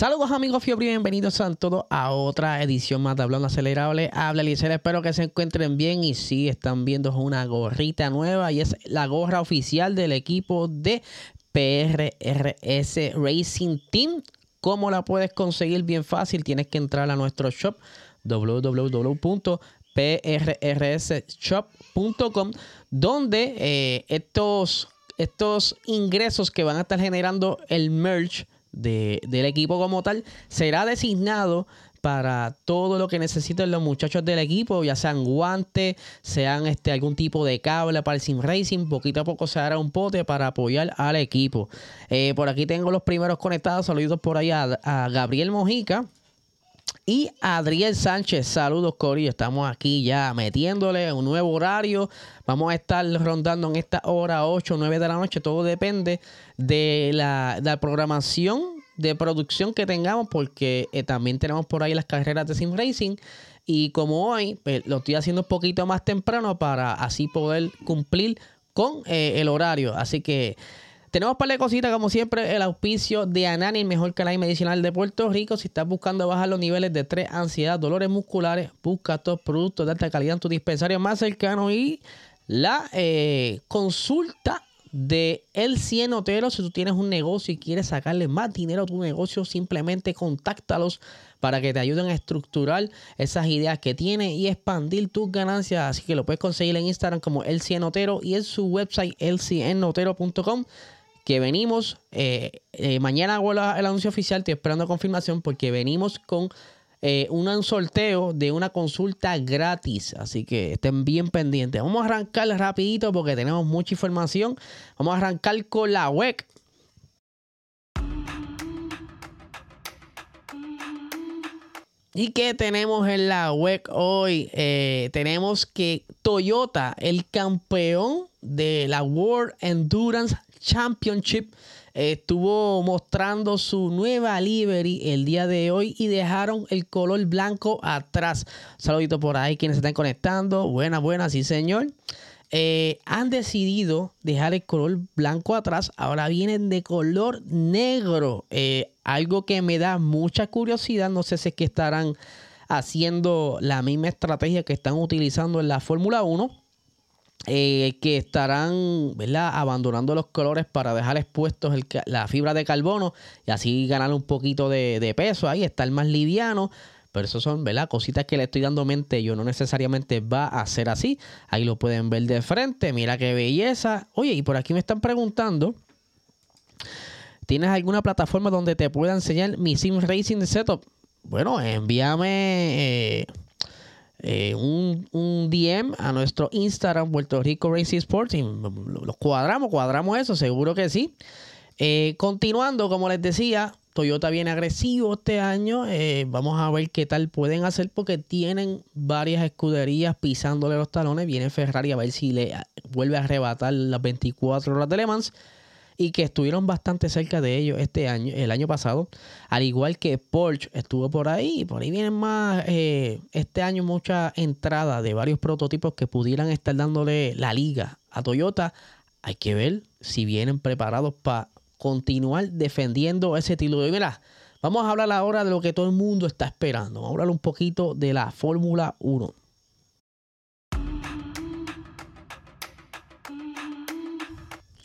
Saludos amigos Fiobri, bienvenidos a todos a otra edición más de Hablando Acelerable. Habla Eliezer, espero que se encuentren bien y sí, están viendo una gorrita nueva y es la gorra oficial del equipo de PRRS Racing Team. ¿Cómo la puedes conseguir? Bien fácil, tienes que entrar a nuestro shop www.prrsshop.com donde eh, estos, estos ingresos que van a estar generando el merch del equipo como tal será designado para todo lo que necesiten los muchachos del equipo, ya sean guantes, sean este, algún tipo de cable para el sim racing, poquito a poco se hará un pote para apoyar al equipo. Eh, por aquí tengo los primeros conectados, saludos por ahí a Gabriel Mojica, y Adriel Sánchez. Saludos, Corillo. Estamos aquí ya metiéndole un nuevo horario. Vamos a estar rondando en esta hora 8 o 9 de la noche. Todo depende de la, programación de producción que tengamos, porque eh, también tenemos por ahí las carreras de Sim Racing. Y como hoy pues, lo estoy haciendo un poquito más temprano para así poder cumplir con eh, el horario. Así que tenemos un par de cositas, como siempre, el auspicio de Anani, el mejor canal medicinal de Puerto Rico. Si estás buscando bajar los niveles de estrés, ansiedad, dolores musculares, busca estos productos de alta calidad en tu dispensario más cercano y la eh, consulta de El Cien Otero. Si tú tienes un negocio y quieres sacarle más dinero a tu negocio, simplemente contáctalos para que te ayuden a estructurar esas ideas que tienes y expandir tus ganancias. Así que lo puedes conseguir en Instagram como El Cien Otero y en su website elcienotero.com que venimos, eh, eh, mañana hago el anuncio oficial, estoy esperando confirmación porque venimos con eh, un sorteo de una consulta gratis, así que estén bien pendientes. Vamos a arrancar rapidito porque tenemos mucha información. Vamos a arrancar con la web. ¿Y qué tenemos en la web hoy? tenemos que Toyota, el campeón de la World Endurance Championship estuvo mostrando su nueva livery el día de hoy y dejaron el color blanco atrás. saludito por ahí quienes están conectando. Buenas, buenas, sí señor. Eh, han decidido dejar el color blanco atrás. Ahora vienen de color negro. Eh, algo que me da mucha curiosidad. No sé si es que estarán haciendo la misma estrategia que están utilizando en la Fórmula 1 eh, que estarán ¿verdad? abandonando los colores para dejar expuestos la fibra de carbono y así ganar un poquito de, peso ahí, estar más liviano. Pero eso son ¿verdad? cositas que le estoy dando mente. Yo no necesariamente va a ser así. Ahí lo pueden ver de frente. Mira qué belleza. Oye, y por aquí me están preguntando. ¿Tienes alguna plataforma donde te pueda enseñar mi Sim Racing Setup? Bueno, envíame eh, eh, un, DM a nuestro Instagram Puerto Rico Racing Sports los cuadramos, cuadramos eso, seguro que sí. Eh, continuando, como les decía, Toyota viene agresivo este año. Eh, vamos a ver qué tal pueden hacer porque tienen varias escuderías pisándole los talones. Viene Ferrari a ver si le vuelve a arrebatar las 24 horas de Le Mans y que estuvieron bastante cerca de ellos este año, el año pasado, al igual que Porsche estuvo por ahí, por ahí vienen más eh, este año mucha entrada de varios prototipos que pudieran estar dándole la liga a Toyota. Hay que ver si vienen preparados para continuar defendiendo ese título. Y mira, vamos a hablar ahora de lo que todo el mundo está esperando. Vamos a hablar un poquito de la Fórmula 1.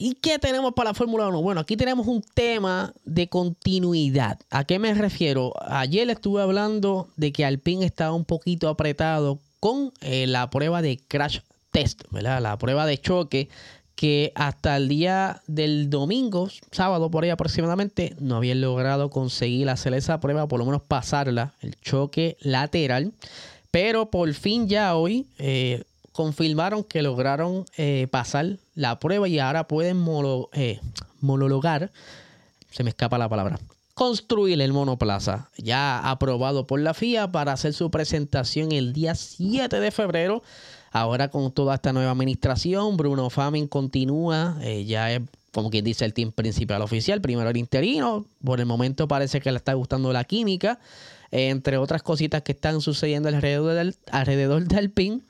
¿Y qué tenemos para la Fórmula 1? Bueno, aquí tenemos un tema de continuidad. ¿A qué me refiero? Ayer estuve hablando de que Alpine estaba un poquito apretado con eh, la prueba de crash test, ¿verdad? La prueba de choque que hasta el día del domingo, sábado por ahí aproximadamente, no habían logrado conseguir hacer esa prueba, por lo menos pasarla, el choque lateral. Pero por fin ya hoy, eh, confirmaron que lograron eh, pasar la prueba y ahora pueden eh, monologar, se me escapa la palabra, construir el monoplaza, ya aprobado por la FIA para hacer su presentación el día 7 de febrero. Ahora con toda esta nueva administración, Bruno Famin continúa, eh, ya es como quien dice el team principal oficial, primero el interino, por el momento parece que le está gustando la química, entre otras cositas que están sucediendo alrededor del, alrededor del PIN,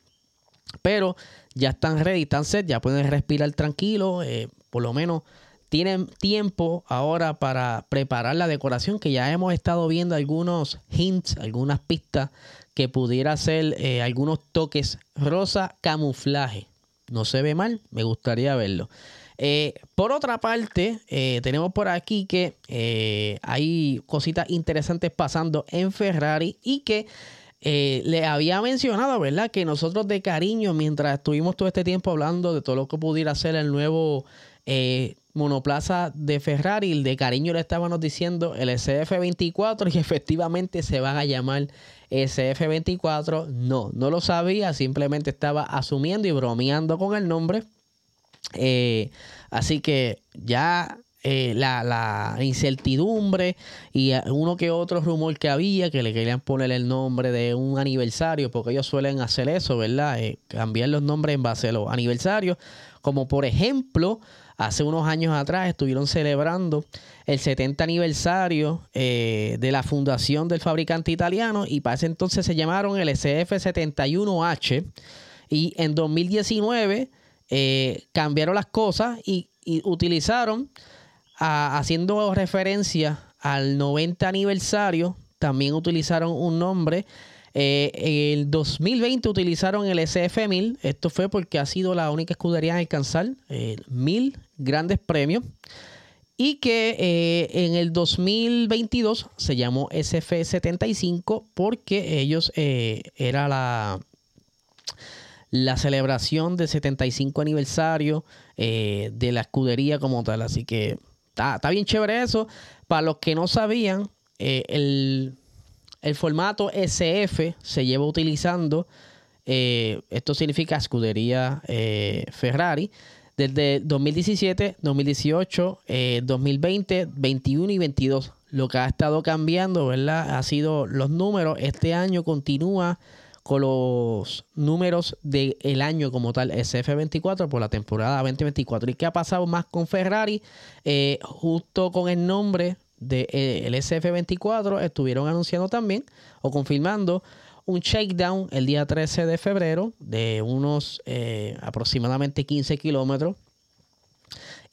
pero ya están ready, están set, ya pueden respirar tranquilo, eh, por lo menos tienen tiempo ahora para preparar la decoración que ya hemos estado viendo algunos hints, algunas pistas que pudiera ser eh, algunos toques rosa camuflaje. No se ve mal, me gustaría verlo. Eh, por otra parte, tenemos por aquí que hay cositas interesantes pasando en Ferrari y que le había mencionado, ¿verdad? Que nosotros de cariño, mientras estuvimos todo este tiempo hablando de todo lo que pudiera ser el nuevo monoplaza de Ferrari, de cariño le estábamos diciendo el SF24 y efectivamente se van a llamar SF24. No, no lo sabía, simplemente estaba asumiendo y bromeando con el nombre. Eh, así que ya eh, la, incertidumbre y uno que otro rumor que había que le querían poner el nombre de un aniversario, porque ellos suelen hacer eso, ¿verdad? Eh, cambiar los nombres en base a los aniversarios. Como por ejemplo, hace unos años atrás estuvieron celebrando el 70 aniversario de la fundación del fabricante italiano y para ese entonces se llamaron el SF71H. Y en 2019 eh, cambiaron las cosas y, utilizaron, haciendo referencia al 90 aniversario, también utilizaron un nombre. Eh, en el 2020 utilizaron el SF1000. Esto fue porque ha sido la única escudería en alcanzar eh, mil grandes premios. Y que en el 2022 se llamó SF75 porque ellos era la la celebración del 75 aniversario eh, de la escudería como tal. Así que está, bien chévere eso. Para los que no sabían, eh, el, formato SF se lleva utilizando, eh, esto significa escudería Ferrari, desde 2017, 2018, 2020, 21 y 22. Lo que ha estado cambiando, ¿verdad? Ha sido los números. Este año continúa con los números del año como tal, SF24 por la temporada 2024. ¿Y qué ha pasado más con Ferrari? Eh, justo con el nombre del de, eh, SF24 estuvieron anunciando también o confirmando un shakedown el día 13 de febrero de unos eh, aproximadamente 15 kilómetros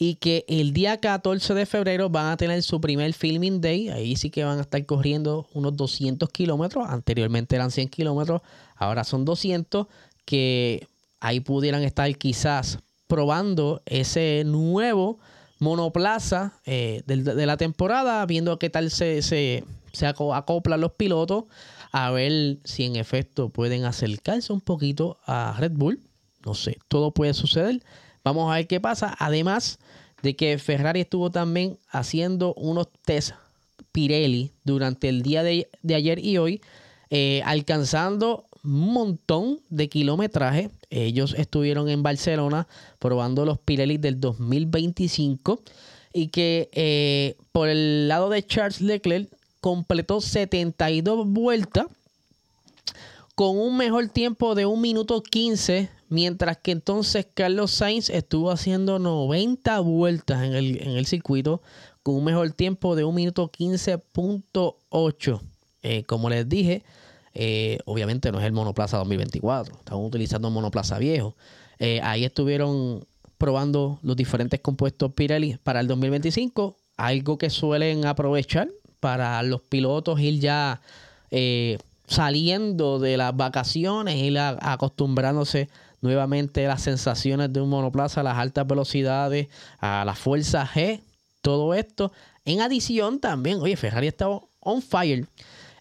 y que el día 14 de febrero van a tener su primer filming day. Ahí sí que van a estar corriendo unos 200 kilómetros. Anteriormente eran 100 kilómetros, ahora son 200. Que ahí pudieran estar quizás probando ese nuevo monoplaza eh, de, la temporada, viendo qué tal se, se, se acoplan los pilotos, a ver si en efecto pueden acercarse un poquito a Red Bull. No sé, todo puede suceder. Vamos a ver qué pasa. Además de que Ferrari estuvo también haciendo unos test Pirelli durante el día de, ayer y hoy, eh, alcanzando un montón de kilometraje. Ellos estuvieron en Barcelona probando los Pirelli del 2025 y que eh, por el lado de Charles Leclerc completó 72 vueltas con un mejor tiempo de 1 minuto 15 Mientras que entonces Carlos Sainz estuvo haciendo 90 vueltas en el, circuito con un mejor tiempo de 1 minuto 15.8. Eh, como les dije, eh, obviamente no es el monoplaza 2024, estamos utilizando monoplaza viejo. Eh, ahí estuvieron probando los diferentes compuestos Pirelli para el 2025, algo que suelen aprovechar para los pilotos ir ya saliendo de las vacaciones, ir acostumbrándose nuevamente las sensaciones de un monoplaza, las altas velocidades, a la fuerza G, todo esto. En adición también, oye, Ferrari estaba on fire.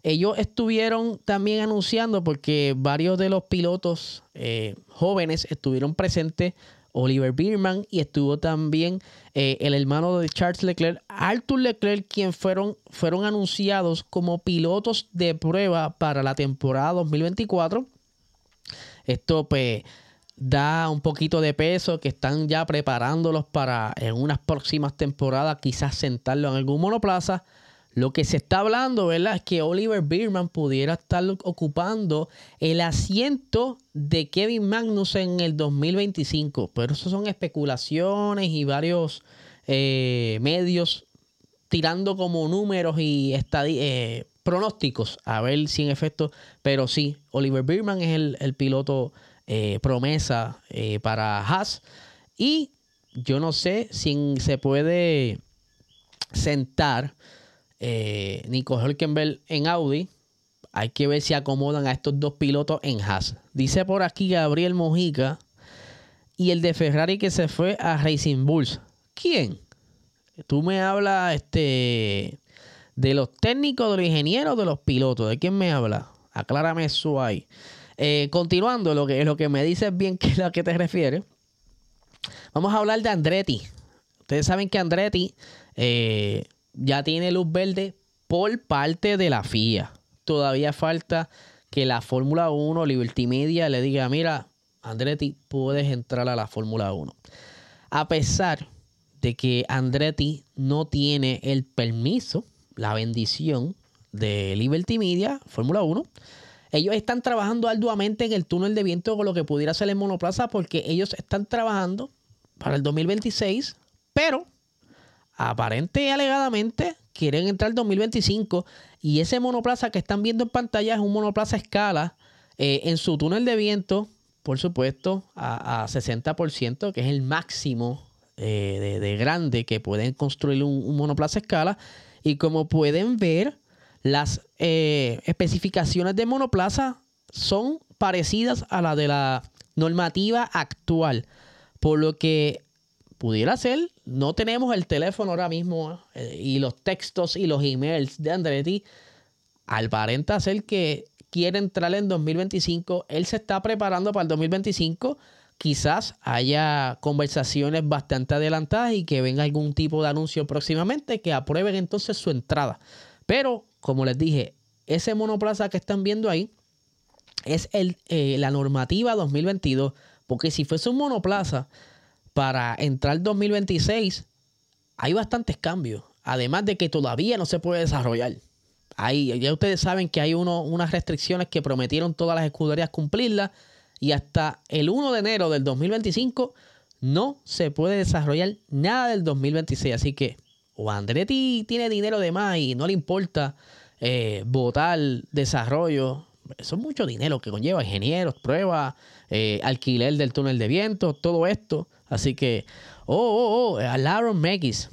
Ellos estuvieron también anunciando porque varios de los pilotos eh, jóvenes estuvieron presentes. Oliver Bierman y estuvo también eh, el hermano de Charles Leclerc, Arthur Leclerc, quien fueron, fueron anunciados como pilotos de prueba para la temporada 2024. Esto pues da un poquito de peso, que están ya preparándolos para en unas próximas temporadas quizás sentarlo en algún monoplaza. Lo que se está hablando, ¿verdad? Es que Oliver Bierman pudiera estar ocupando el asiento de Kevin Magnus en el 2025. Pero eso son especulaciones y varios eh, medios tirando como números y eh, pronósticos a ver si en efecto. Pero sí, Oliver Bierman es el, piloto eh, promesa para Haas. Y yo no sé si se puede sentar eh, Nico Hülkenberg en Audi. Hay que ver si acomodan a estos dos pilotos en Haas. Dice por aquí Gabriel Mojica y el de Ferrari que se fue a Racing Bulls. ¿Quién? Tú me hablas este, de los técnicos, de los ingenieros, de los pilotos. ¿De quién me habla? Aclárame eso ahí. Eh, continuando, lo que, lo que me dices bien que es a qué te refieres. Vamos a hablar de Andretti. Ustedes saben que Andretti eh, ya tiene luz verde por parte de la FIA. Todavía falta que la Fórmula 1, Liberty Media, le diga, mira, Andretti, puedes entrar a la Fórmula 1. A pesar de que Andretti no tiene el permiso, la bendición de Liberty Media, Fórmula 1, ellos están trabajando arduamente en el túnel de viento con lo que pudiera ser en monoplaza porque ellos están trabajando para el 2026, pero aparente y alegadamente quieren entrar el 2025 y ese monoplaza que están viendo en pantalla es un monoplaza escala eh, en su túnel de viento, por supuesto, a, 60%, que es el máximo eh, de, grande que pueden construir un, monoplaza escala. Y como pueden ver, las eh, especificaciones de monoplaza son parecidas a la de la normativa actual, por lo que pudiera ser, no tenemos el teléfono ahora mismo eh, y los textos y los emails de Andretti. Aparenta ser que quiere entrar en 2025. Él se está preparando para el 2025. Quizás haya conversaciones bastante adelantadas y que venga algún tipo de anuncio próximamente que aprueben entonces su entrada. Pero, como les dije, ese monoplaza que están viendo ahí es el, eh, la normativa 2022. Porque si fuese un monoplaza para entrar 2026 hay bastantes cambios. Además de que todavía no se puede desarrollar. Ahí, ya ustedes saben que hay uno, unas restricciones que prometieron todas las escuderías cumplirlas. Y hasta el 1 de enero del 2025 no se puede desarrollar nada del 2026. Así que o Andretti tiene dinero de más y no le importa eh, votar desarrollo. Eso es mucho dinero que conlleva ingenieros, pruebas, eh, alquiler del túnel de viento, todo esto. Así que, oh, oh, oh, a Lauren Mekis.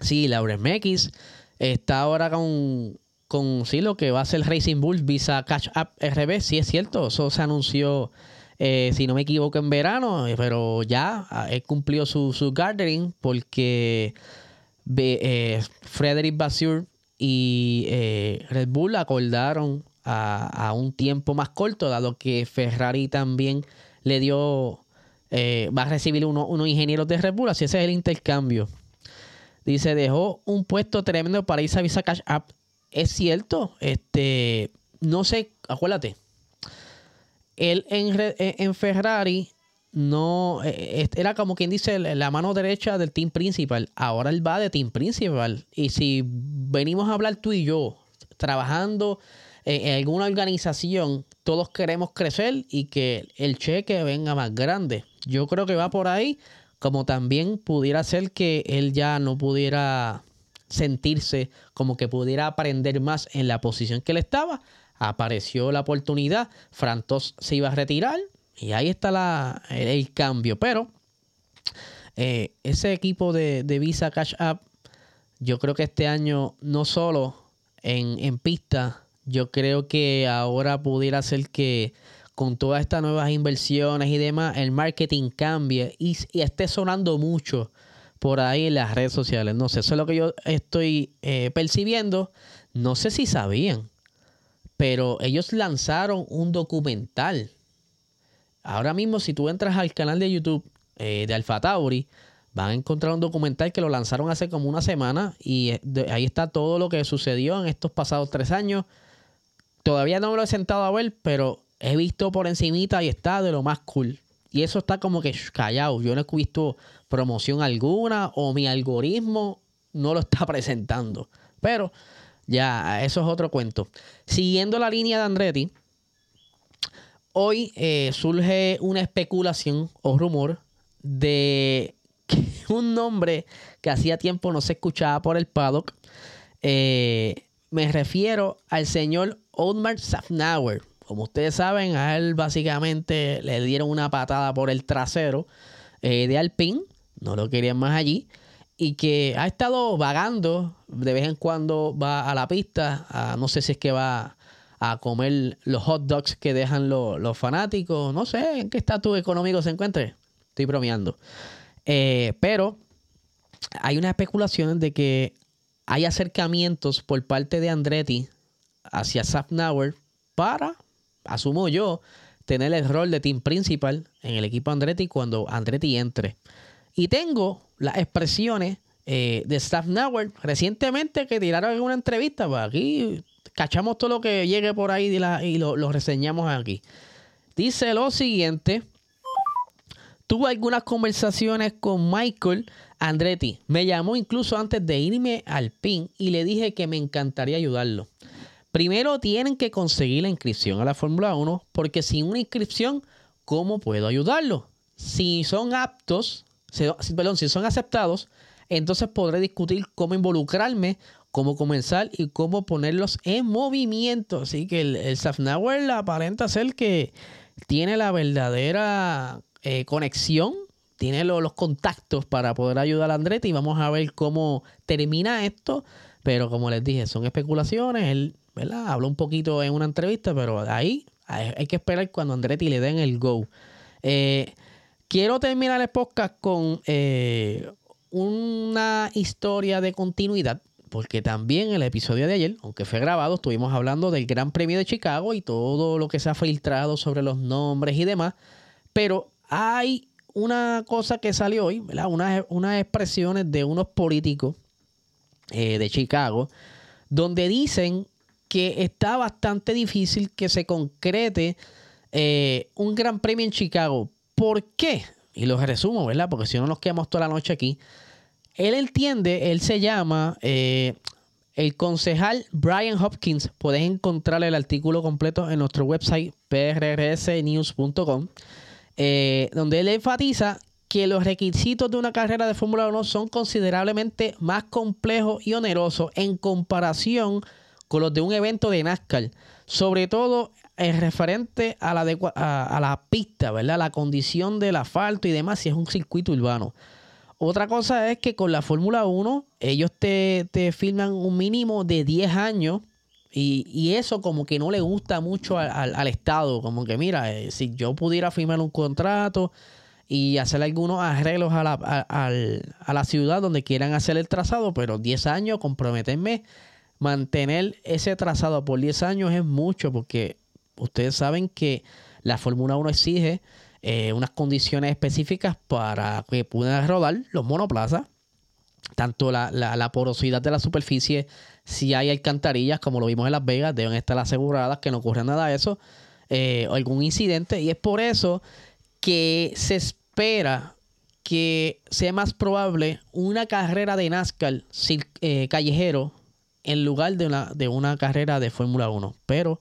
Sí, Lauren Mekis está ahora con, con sí, lo que va a ser Racing Bulls Visa Catch Up RB. Sí, es cierto, eso se anunció, eh, si no me equivoco, en verano, pero ya he cumplido su, su gardening porque eh, Frederick Basur y eh, Red Bull acordaron a, a, un tiempo más corto, dado que Ferrari también le dio eh, va a recibir unos ingenieros de Red Bull, así ese es el intercambio. Dice, dejó un puesto tremendo para irse a Visa Cash App. Es cierto, este, no sé, acuérdate. Él en, Ferrari no eh, era como quien dice la mano derecha del team principal. Ahora él va de team principal. Y si venimos a hablar tú y yo, trabajando en alguna organización, todos queremos crecer y que el cheque venga más grande. Yo creo que va por ahí, como también pudiera ser que él ya no pudiera sentirse como que pudiera aprender más en la posición que él estaba. Apareció la oportunidad, Frantos se iba a retirar y ahí está la, el, cambio. Pero eh, ese equipo de, Visa Cash App, yo creo que este año no solo en, en pista, yo creo que ahora pudiera ser que con todas estas nuevas inversiones y demás, el marketing cambie y, esté sonando mucho por ahí en las redes sociales. No sé, eso es lo que yo estoy eh, percibiendo. No sé si sabían, pero ellos lanzaron un documental. Ahora mismo, si tú entras al canal de YouTube eh, de Alfa Tauri, van a encontrar un documental que lo lanzaron hace como una semana y eh, ahí está todo lo que sucedió en estos pasados tres años. Todavía no me lo he sentado a ver, pero he visto por encimita y está de lo más cool. Y eso está como que callado. Yo no he visto promoción alguna o mi algoritmo no lo está presentando. Pero ya, eso es otro cuento. Siguiendo la línea de Andretti, hoy eh, surge una especulación o rumor de un nombre que hacía tiempo no se escuchaba por el paddock. Eh, me refiero al señor Otmar Safnauer. Como ustedes saben, a él básicamente le dieron una patada por el trasero eh, de Alpine. No lo querían más allí. Y que ha estado vagando. De vez en cuando va a la pista. no sé si es que va a comer los hot dogs que dejan los, fanáticos. No sé en qué estatus económico se encuentre. Estoy bromeando. Eh, pero hay unas especulaciones de que hay acercamientos por parte de Andretti hacia Safnauer para, asumo yo, tener el rol de team principal en el equipo Andretti cuando Andretti entre. Y tengo las expresiones eh, de Safnauer recientemente que tiraron en una entrevista. Pues aquí cachamos todo lo que llegue por ahí y, lo, lo reseñamos aquí. Dice lo siguiente. Tuve algunas conversaciones con Michael Andretti. Me llamó incluso antes de irme al PIN y le dije que me encantaría ayudarlo. Primero tienen que conseguir la inscripción a la Fórmula 1 porque sin una inscripción, ¿cómo puedo ayudarlo? Si son aptos, perdón, si son aceptados, entonces podré discutir cómo involucrarme, cómo comenzar y cómo ponerlos en movimiento. Así que el, el Safnauer aparenta ser que tiene la verdadera eh, conexión, tiene los contactos para poder ayudar a Andretti y vamos a ver cómo termina esto. Pero como les dije, son especulaciones. Él habló un poquito en una entrevista, pero ahí hay, que esperar cuando Andretti le den el go. Eh, quiero terminar el podcast con eh, una historia de continuidad porque también el episodio de ayer, aunque fue grabado, estuvimos hablando del Gran Premio de Chicago y todo lo que se ha filtrado sobre los nombres y demás, pero hay una cosa que salió hoy, ¿verdad? Unas, expresiones de unos políticos eh, de Chicago, donde dicen que está bastante difícil que se concrete eh, un gran premio en Chicago. ¿Por qué? Y lo resumo, ¿verdad? Porque si no nos quedamos toda la noche aquí. Él entiende, él se llama eh, el concejal Brian Hopkins. Puedes encontrar el artículo completo en nuestro website prrsnews.com. Eh, donde él enfatiza que los requisitos de una carrera de Fórmula 1 son considerablemente más complejos y onerosos en comparación con los de un evento de NASCAR, sobre todo en referente a la, a, la pista, ¿verdad? La condición del asfalto y demás, si es un circuito urbano. Otra cosa es que con la Fórmula 1 ellos te, te firman un mínimo de 10 años y, eso como que no le gusta mucho al, Estado, como que mira, eh, si yo pudiera firmar un contrato y hacer algunos arreglos a la, a, la ciudad donde quieran hacer el trazado, pero 10 años, comprometerme, mantener ese trazado por 10 años es mucho, porque ustedes saben que la Fórmula 1 exige eh, unas condiciones específicas para que puedan rodar los monoplazas, tanto la, la porosidad de la superficie, si hay alcantarillas, como lo vimos en Las Vegas, deben estar aseguradas que no ocurra nada de eso, eh, algún incidente. Y es por eso que se espera que sea más probable una carrera de NASCAR eh, callejero en lugar de una, de una carrera de Fórmula 1. Pero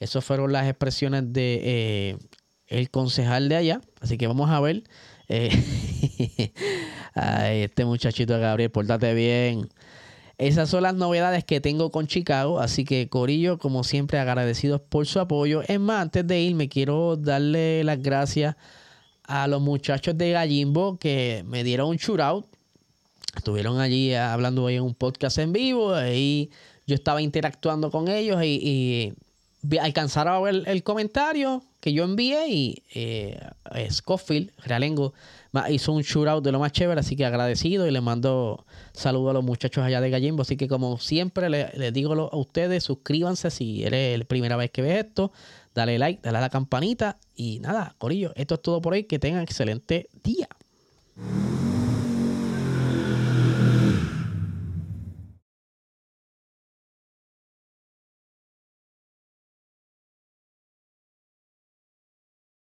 esas fueron las expresiones de eh, el concejal de allá. Así que vamos a ver. este muchachito Gabriel, portate bien. Esas son las novedades que tengo con Chicago. Así que, Corillo, como siempre, agradecidos por su apoyo. Es más, antes de irme, quiero darle las gracias a los muchachos de Gallimbo que me dieron un shootout. Estuvieron allí hablando en un podcast en vivo. Ahí yo estaba interactuando con ellos y, alcanzaron a ver el, comentario que yo envié y eh, Scofield, Realengo, hizo un shootout de lo más chévere, así que agradecido y le mando saludos a los muchachos allá de Gallimbo. Así que como siempre les, digo a ustedes, suscríbanse si eres la primera vez que ves esto, dale like, dale a la campanita y nada, Corillo, esto es todo por hoy, que tengan excelente día.